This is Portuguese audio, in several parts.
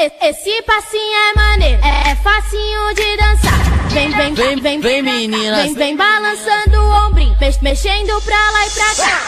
Esse passinho é maneiro, é, é facinho de dançar. Vem, vem, vem, vem, vem, meninas. Vem, vem balançando o ombrinho, mex, mexendo pra lá e pra cá.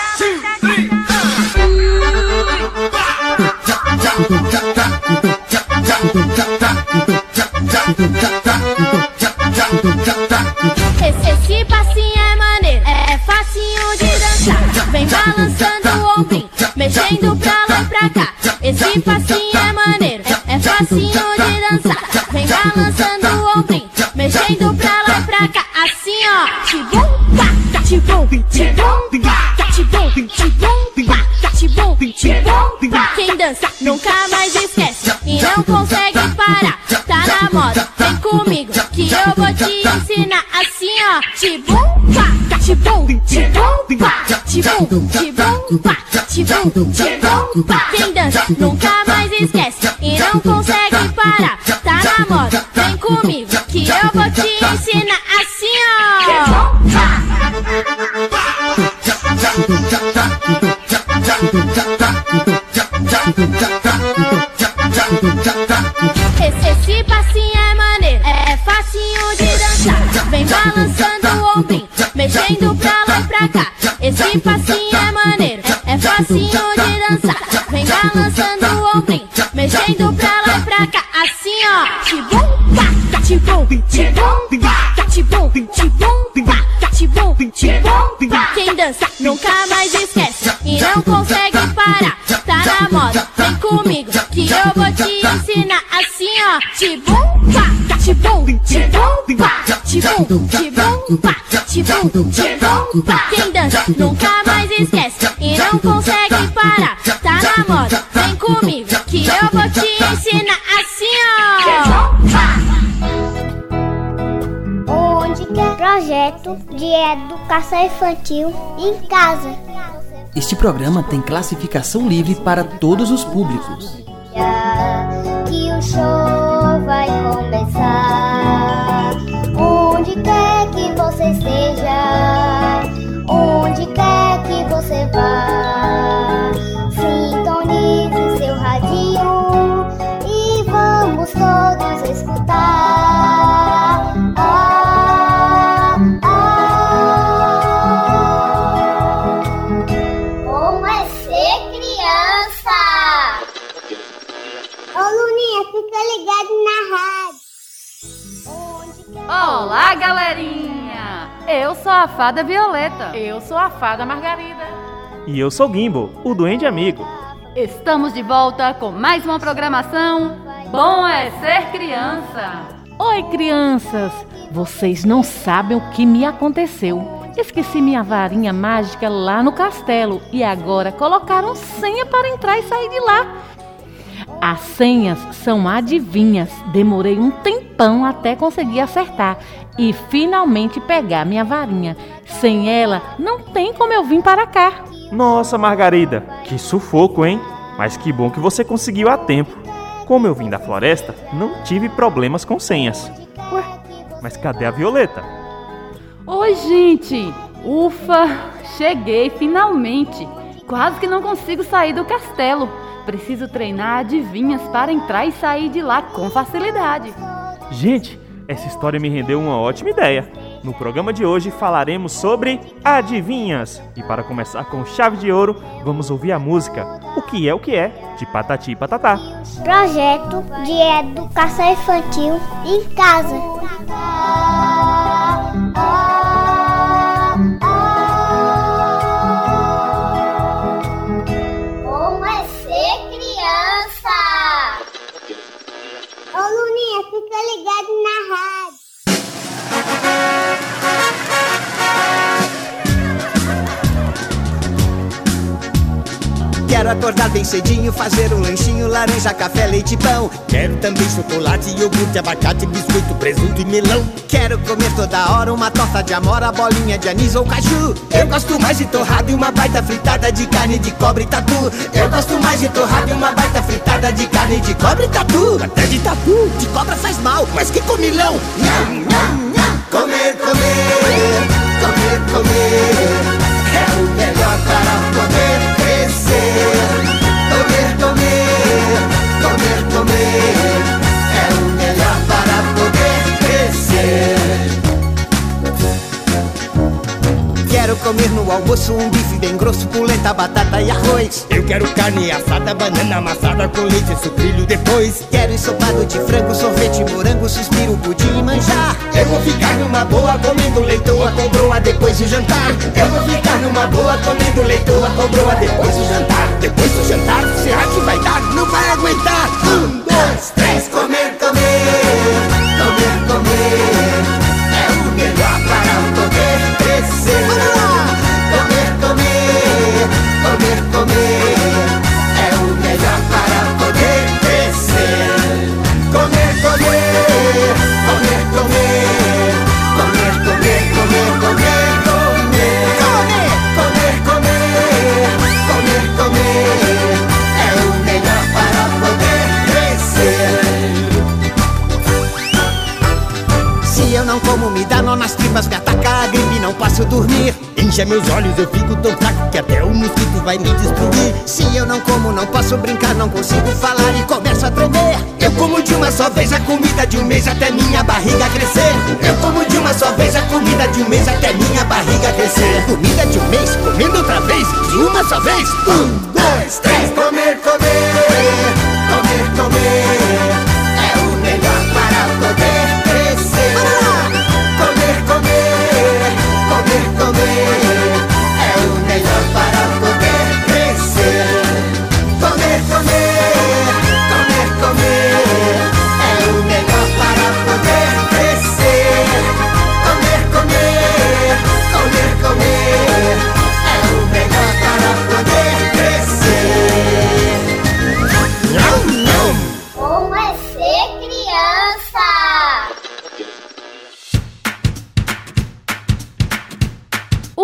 Esse, esse passinho é maneiro, é, é facinho de dançar. Vem balançando o ombrinho, mexendo pra lá e pra cá. Esse passinho é maneiro, é facinho de dançar. Vem balançando o ombrinho, mexendo pra lá e pra cá. Assim ó, tibum, pá, tibum, tibum, pá, tibum, tibum, pá, tibum, tibum, pá. Quem dança nunca mais esquece e não consegue parar. Tá na moda, vem comigo que eu vou te ensinar. Assim ó, tibum, pá, tibum, tibum, tibum, tibum, pá, tibum, tibum, pá. Quem dança nunca mais esquece e não consegue parar. Tá na moda, vem comigo que eu vou te ensinar. Assim ó. Esse passinho é maneiro, é, facinho de dançar. Vem balançando o ombrinho, mexendo pra lá e pra cá. Assim ó, tibum, pá, tibum, tibum, pá, tibum, tibum, pá, tibum, tibum, pá. Quem dança nunca mais esquece e não consegue parar. Tá na moda, vem comigo que eu vou te ensinar. Assim ó, tibum, pá, tibum, tibum, pá, tibum, tibum, pá, tibum, tibum, pá. Quem dança nunca mais esquece e não consegue parar. Tá na moda, vem comigo que eu vou te ensinar. Assim ó. Onde quer projeto de educação infantil em casa. Este programa tem classificação livre para todos os públicos. Que o show vai começar. Que Eu sou a fada Violeta. Eu sou a fada Margarida. E eu sou Gimbo, o Duende Amigo. Estamos de volta com mais uma programação. Bom é ser criança. Oi, crianças! Vocês não sabem o que me aconteceu. Esqueci minha varinha mágica lá no castelo e agora colocaram senha para entrar e sair de lá. As senhas são adivinhas. Demorei um tempão até conseguir acertar e finalmente pegar minha varinha. Sem ela, não tem como eu vir para cá. Nossa, Margarida, que sufoco, hein? Mas que bom que você conseguiu a tempo. Como eu vim da floresta, não tive problemas com senhas. Ué, mas cadê a Violeta? Oi, gente! Ufa! Cheguei finalmente! Quase que não consigo sair do castelo. Preciso treinar adivinhas para entrar e sair de lá com facilidade. Gente, essa história me rendeu uma ótima ideia. No programa de hoje falaremos sobre adivinhas. E para começar com chave de ouro, vamos ouvir a música O que é o que é de Patati e Patatá. Projeto de educação infantil em casa. Quero acordar bem cedinho, fazer um lanchinho, laranja, café, leite pão. Quero também chocolate, iogurte, abacate, biscoito, presunto e melão. Quero comer toda hora uma torta de amora, bolinha de anis ou caju. Eu gosto mais de torrada e uma baita fritada de carne de cobre e tatu. Eu gosto mais de torrada e uma baita fritada de carne de cobre e tatu. Até de tatu, de cobra faz mal, mas que comilão. Nham, nham, nham. Comer, comer, comer, comer. É o melhor para o almoço, um bife bem grosso, polenta, batata e arroz. Eu quero carne assada, banana amassada com leite e sucrilho depois. Quero ensopado de frango, sorvete, morango, suspiro, pudim e manjar. Eu vou ficar numa boa comendo leitoa com broa depois do jantar. Eu vou ficar numa boa comendo leitoa com broa depois do jantar. Depois do jantar, será que vai dar? Não vai aguentar. Como, me dá nó nas tripas, me ataca a gripe, não posso dormir. Incha meus olhos, eu fico tão fraco que até o mosquito vai me destruir. Se eu não como, não posso brincar, não consigo falar e começo a tremer. Eu como de uma só vez a comida de um mês até minha barriga crescer. Eu como de uma só vez a comida de um mês até minha barriga crescer. Comida de um mês, comendo outra vez, de uma só vez. Um, dois, três, comer, comer, comer, comer. É o melhor para poder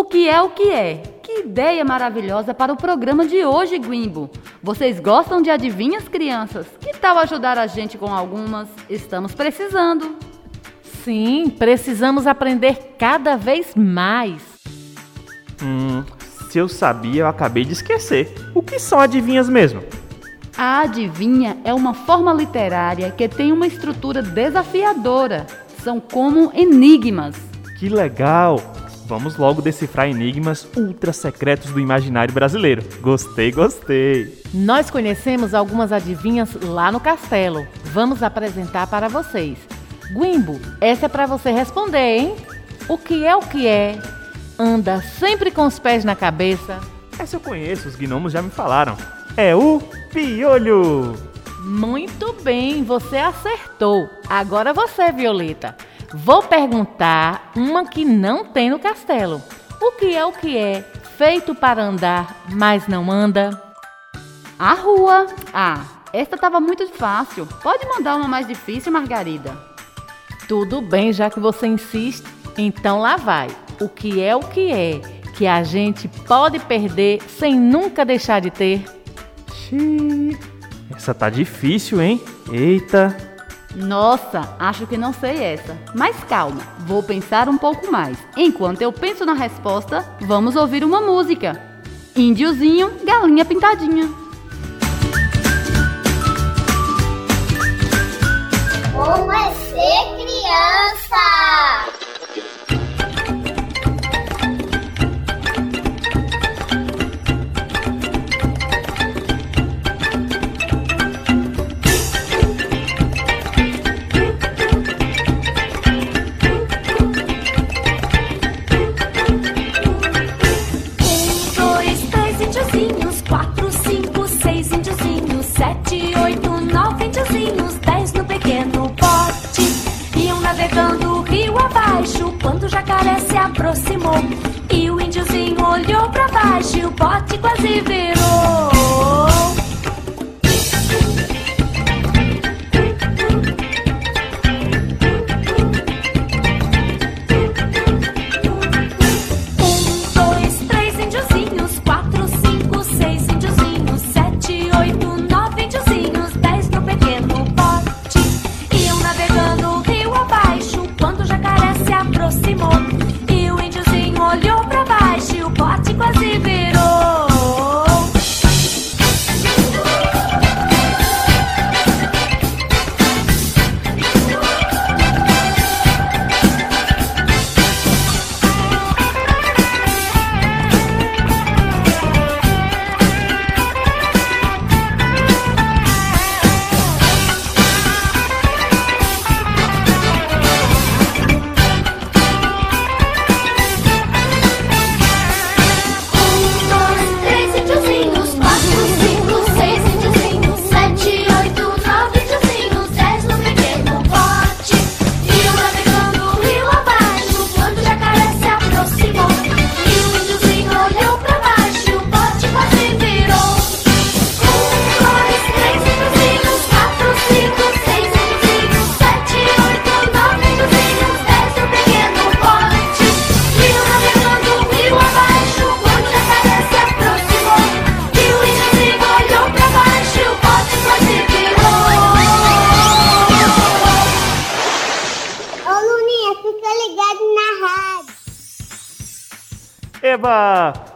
que é o que é? Que ideia maravilhosa para o programa de hoje, Guimbo. Vocês gostam de adivinhas, crianças? Que tal ajudar a gente com algumas? Estamos precisando. Sim, precisamos aprender cada vez mais. Hum, se eu sabia, eu acabei de esquecer. O que são adivinhas mesmo? A adivinha é uma forma literária que tem uma estrutura desafiadora. São como enigmas. Que legal! Vamos logo decifrar enigmas ultra secretos do imaginário brasileiro. Gostei, gostei. Nós conhecemos algumas adivinhas lá no castelo. Vamos apresentar para vocês. Guimbo, essa é para você responder, hein? O que é o que é? Anda sempre com os pés na cabeça. Essa eu conheço, os gnomos já me falaram. É o piolho! Muito bem, você acertou. Agora você, Violeta. Vou perguntar uma que não tem no castelo. O que é o que é? Feito para andar, mas não anda? A rua. Ah, esta estava muito fácil. Pode mandar uma mais difícil, Margarida. Tudo bem, já que você insiste. Então lá vai. O que é o que é que a gente pode perder sem nunca deixar de ter? Xiii, essa tá difícil, hein? Eita! Nossa, acho que não sei essa. Mas calma, vou pensar um pouco mais. Enquanto eu penso na resposta, vamos ouvir uma música. Índiozinho, galinha pintadinha. Como é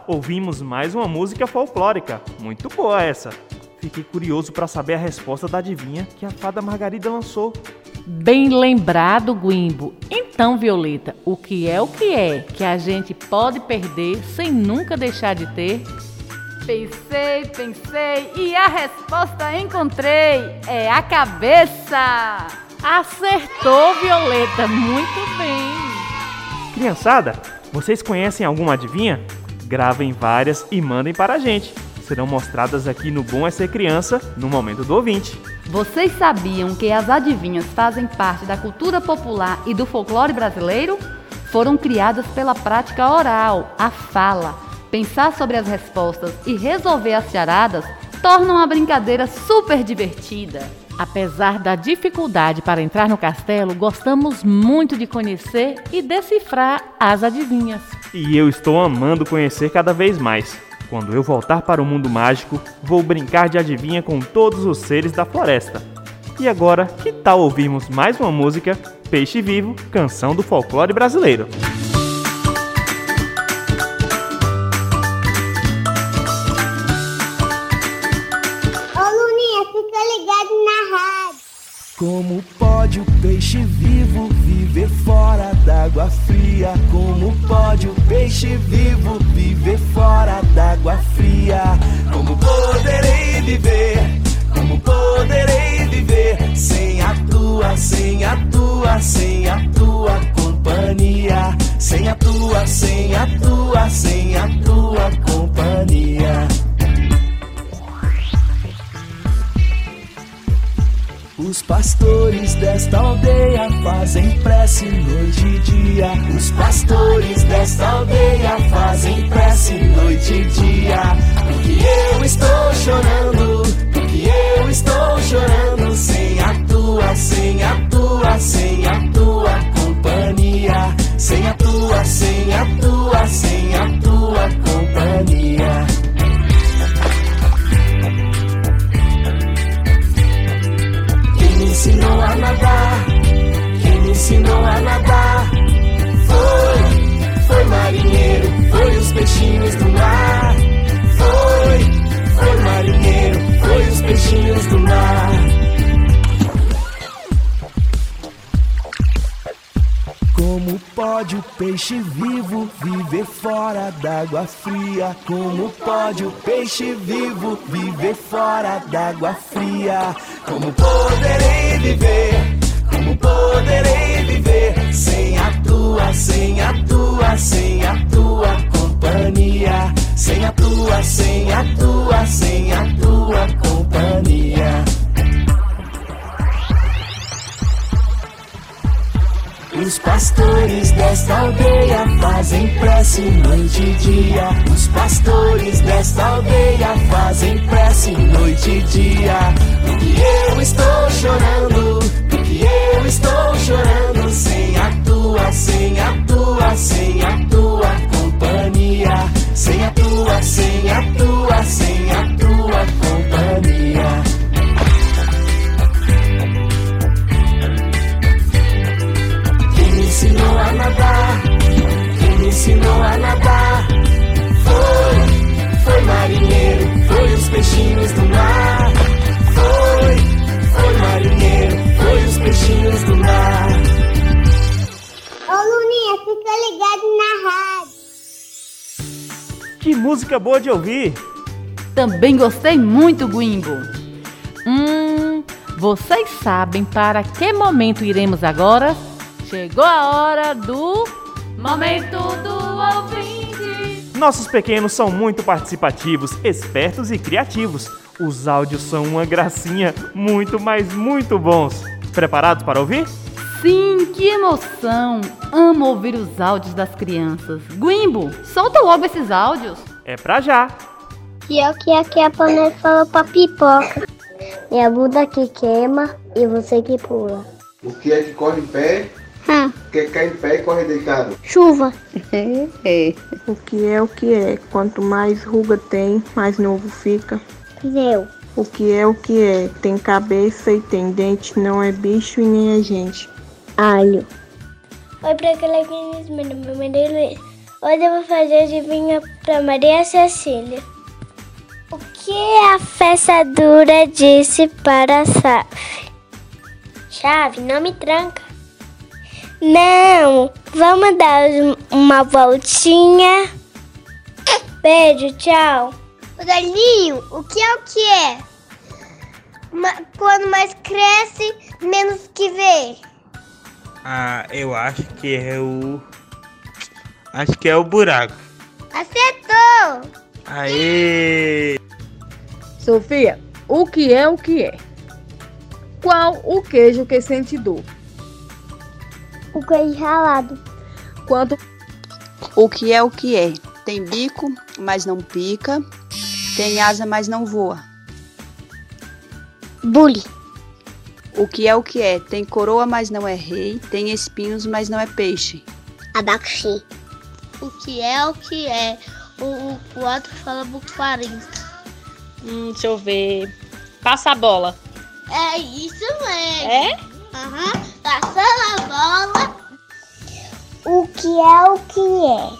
Ouvimos mais uma música folclórica. Muito boa essa. Fiquei curioso para saber a resposta da adivinha que a fada Margarida lançou. Bem lembrado, Guimbo. Então, Violeta, o que é o que é que a gente pode perder sem nunca deixar de ter? Pensei, pensei e a resposta encontrei. É a cabeça. Acertou, Violeta. Muito bem. Criançada, vocês conhecem alguma adivinha? Gravem várias e mandem para a gente. Serão mostradas aqui no Bom é Ser Criança, no momento do ouvinte. Vocês sabiam que as adivinhas fazem parte da cultura popular e do folclore brasileiro? Foram criadas pela prática oral, a fala. Pensar sobre as respostas e resolver as charadas tornam a brincadeira super divertida. Apesar da dificuldade para entrar no castelo, gostamos muito de conhecer e decifrar as adivinhas. E eu estou amando conhecer cada vez mais. Quando eu voltar para o mundo mágico, vou brincar de adivinha com todos os seres da floresta. E agora, que tal ouvirmos mais uma música, Peixe Vivo, canção do folclore brasileiro? Peixe vivo viver fora d'água fria? Como pode o peixe vivo d'água fria? Como pode o peixe vivo viver fora d'água fria? Como poderei viver? Como poderei viver sem a tua, sem a tua, sem a tua companhia? Sem a tua, sem a pastores desta aldeia fazem prece noite e dia. Os pastores desta aldeia fazem prece noite e dia. Porque eu estou chorando, porque eu estou chorando sem a tua, sem a tua, sem a tua companhia. Sem a tua, sem a tua, sem a tua ensinou a nadar? Foi, foi marinheiro, foi os peixinhos do mar. Foi, foi marinheiro, foi os peixinhos do mar. Ô Luninha, fica ligado na rádio. Que música boa de ouvir! Também gostei muito, Guimbo. Hum, vocês sabem para que momento iremos agora? Chegou a hora do Momento do ouvinte. Nossos pequenos são muito participativos, espertos e criativos. Os áudios são uma gracinha, muito, mas muito bons. Preparados para ouvir? Sim, que emoção! Amo ouvir os áudios das crianças. Guimbo, solta logo esses áudios. É pra já! E é o que aqui a panela falou pra pipoca. Minha bunda que queima e você que pula. O que é que corre em pé? Hum, O que é que cai em pé e corre deitado? chuva. O que é o que é? Quanto mais ruga tem, mais novo fica. Pneu. O que é o que é? Tem cabeça e tem dente, não é bicho e nem é gente. Alho. Oi, pra aquele meu nome é Mendelez. Hoje eu vou fazer adivinha para Maria Cecília. O que a fechadura disse para a chave? Chave, não me tranca. Não, vamos dar uma voltinha. Beijo, tchau. Dalinho, o que é o que é? Quando mais cresce, menos que vê. Ah, eu acho que é o. Acho que é o buraco. Acertou! Aê! Sofia, o que é o que é? Qual o queijo que sente dor? O queijo ralado. Quanto O que é o que é? Tem bico, mas não pica. Tem asa, mas não voa. Bully. O que é o que é? Tem coroa, mas não é rei. Tem espinhos, mas não é peixe. Abacaxi. O que é o que é? O, o outro fala bufarinho. Hum, deixa eu ver. Passa a bola. É isso mesmo. É? Aham. Passando a bola. O que é o que é?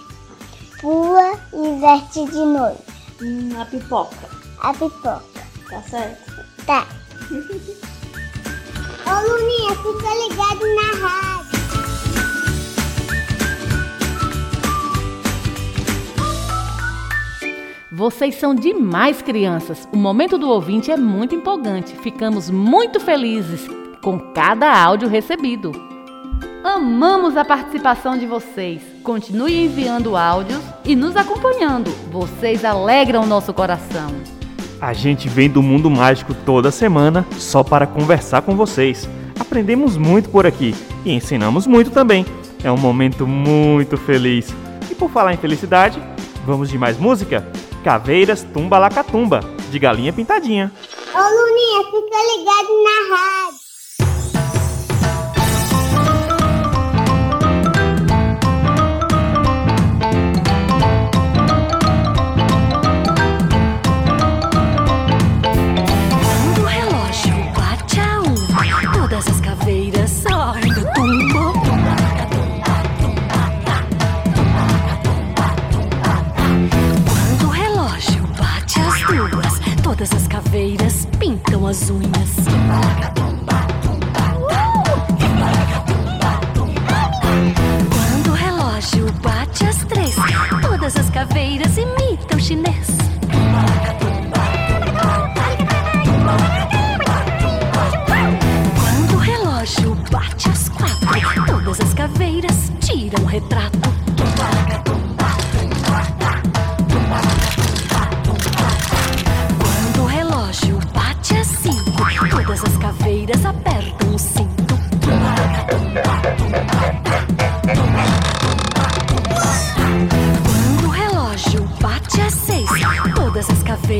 Pula e veste de noite. Hum, a pipoca. A pipoca. Tá certo? Tá. Ô Luninha, fica ligado na rádio. Vocês são demais, crianças. O momento do ouvinte é muito empolgante. Ficamos muito felizes com cada áudio recebido. Amamos a participação de vocês. Continue enviando áudios e nos acompanhando. Vocês alegram o nosso coração. A gente vem do mundo mágico toda semana só para conversar com vocês. Aprendemos muito por aqui e ensinamos muito também. É um momento muito feliz. E por falar em felicidade, vamos de mais música? Caveiras Tumba Lacatumba, de Galinha Pintadinha. Ô Luninha, fica ligado na rádio. Uma, todas as caveiras saem do tumbo. Quando o relógio bate as duas, todas as caveiras pintam as unhas.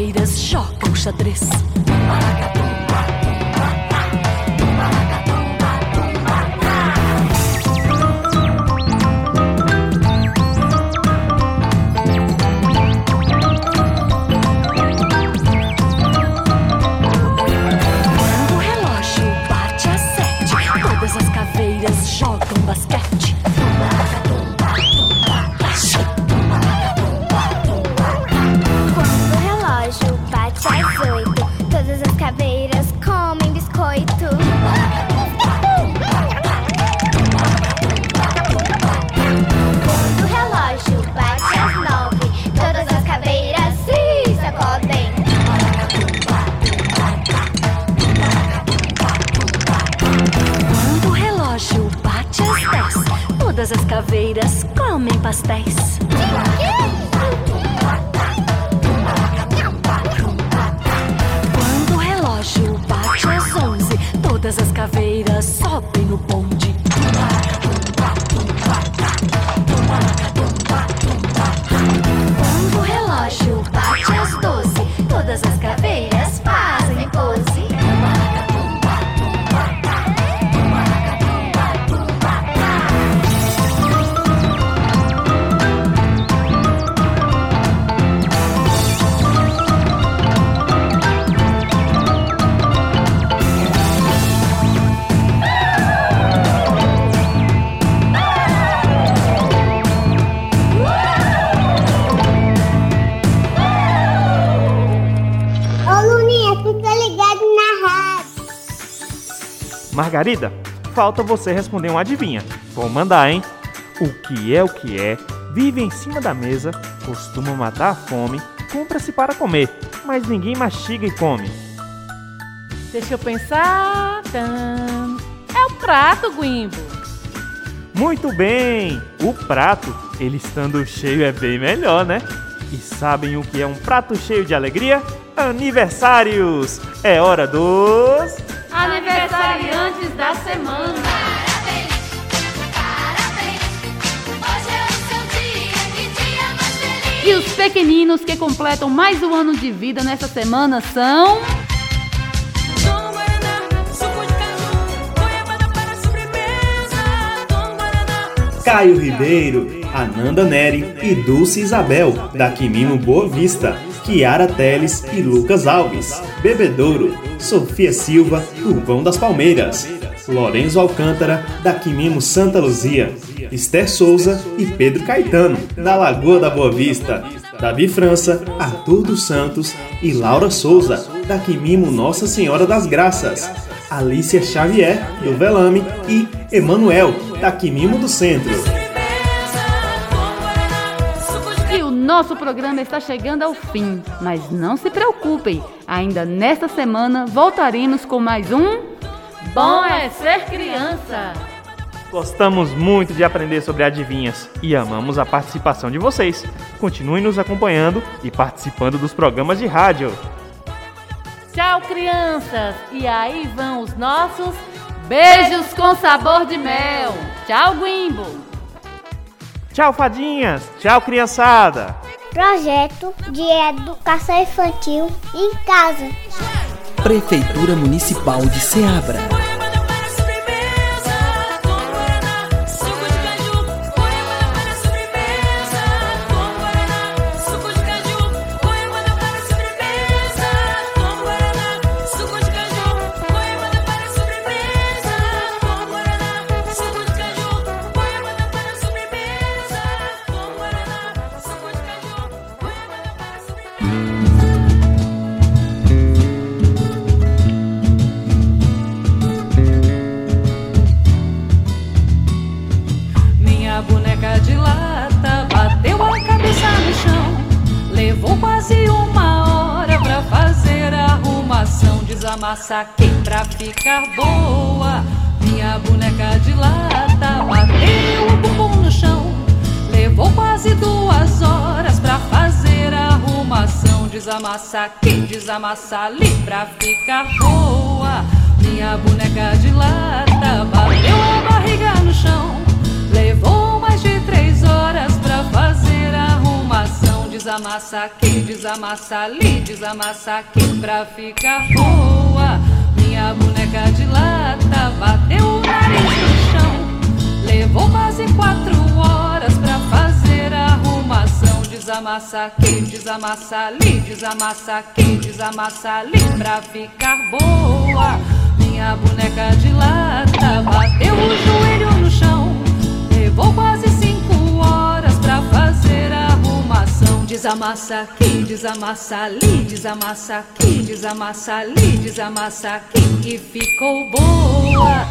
As caveiras jogam xadrez. Quando todas as caveiras comem pastéis. Quando o relógio bate às onze, todas as caveiras sobem no bonde. Não tô ligado na rádio. Margarida, falta você responder um adivinha. Vou mandar, hein? O que é o que é, vive em cima da mesa, costuma matar a fome, compra-se para comer, mas ninguém mastiga e come. Deixa eu pensar. É o prato, Guimbo. Muito bem! O prato, ele estando cheio é bem melhor, né? E sabem o que é um prato cheio de alegria? Aniversários! É hora dos. Aniversariantes da semana. E os pequeninos que completam mais um ano de vida nessa semana são. Caio Ribeiro, Ananda Neri e Dulce Isabel, da Quimimo Boa Vista, Kiara Teles e Lucas Alves, Bebedouro, Sofia Silva, Urbão das Palmeiras, Lorenzo Alcântara, da Quimimo Santa Luzia, Esther Souza e Pedro Caetano, da Lagoa da Boa Vista, Davi França, Arthur dos Santos e Laura Souza, da Quimimo Nossa Senhora das Graças, Alicia Xavier, do Velame e Emanuel, da Quimimo do Centro. Nosso programa está chegando ao fim, mas não se preocupem, ainda nesta semana voltaremos com mais um Bom é ser criança. Gostamos muito de aprender sobre adivinhas e amamos a participação de vocês. Continuem nos acompanhando e participando dos programas de rádio. Tchau, crianças. E aí vão os nossos beijos com sabor de mel. Tchau, Guimbo. Tchau, fadinhas. Tchau, criançada. Projeto de Educação Infantil em Casa. Prefeitura Municipal de Ceabra. Arrumação. Desamassa quem pra ficar boa. Minha boneca de lata bateu o bumbum no chão. Levou quase duas horas pra fazer a arrumação. Desamassa quem desamassa ali pra ficar boa. Minha boneca de lata bateu a barriga no chão. Levou mais de três horas pra fazer. Desamassa aqui, desamassa ali, desamassa aqui pra ficar boa. Minha boneca de lata bateu o nariz no chão. Levou quase quatro horas pra fazer a arrumação. Desamassa aqui, desamassa ali, desamassa aqui, desamassa ali pra ficar boa. Minha boneca de lata bateu o Desamassa aqui, desamassa ali, desamassa aqui, desamassa ali, desamassa aqui e ficou boa.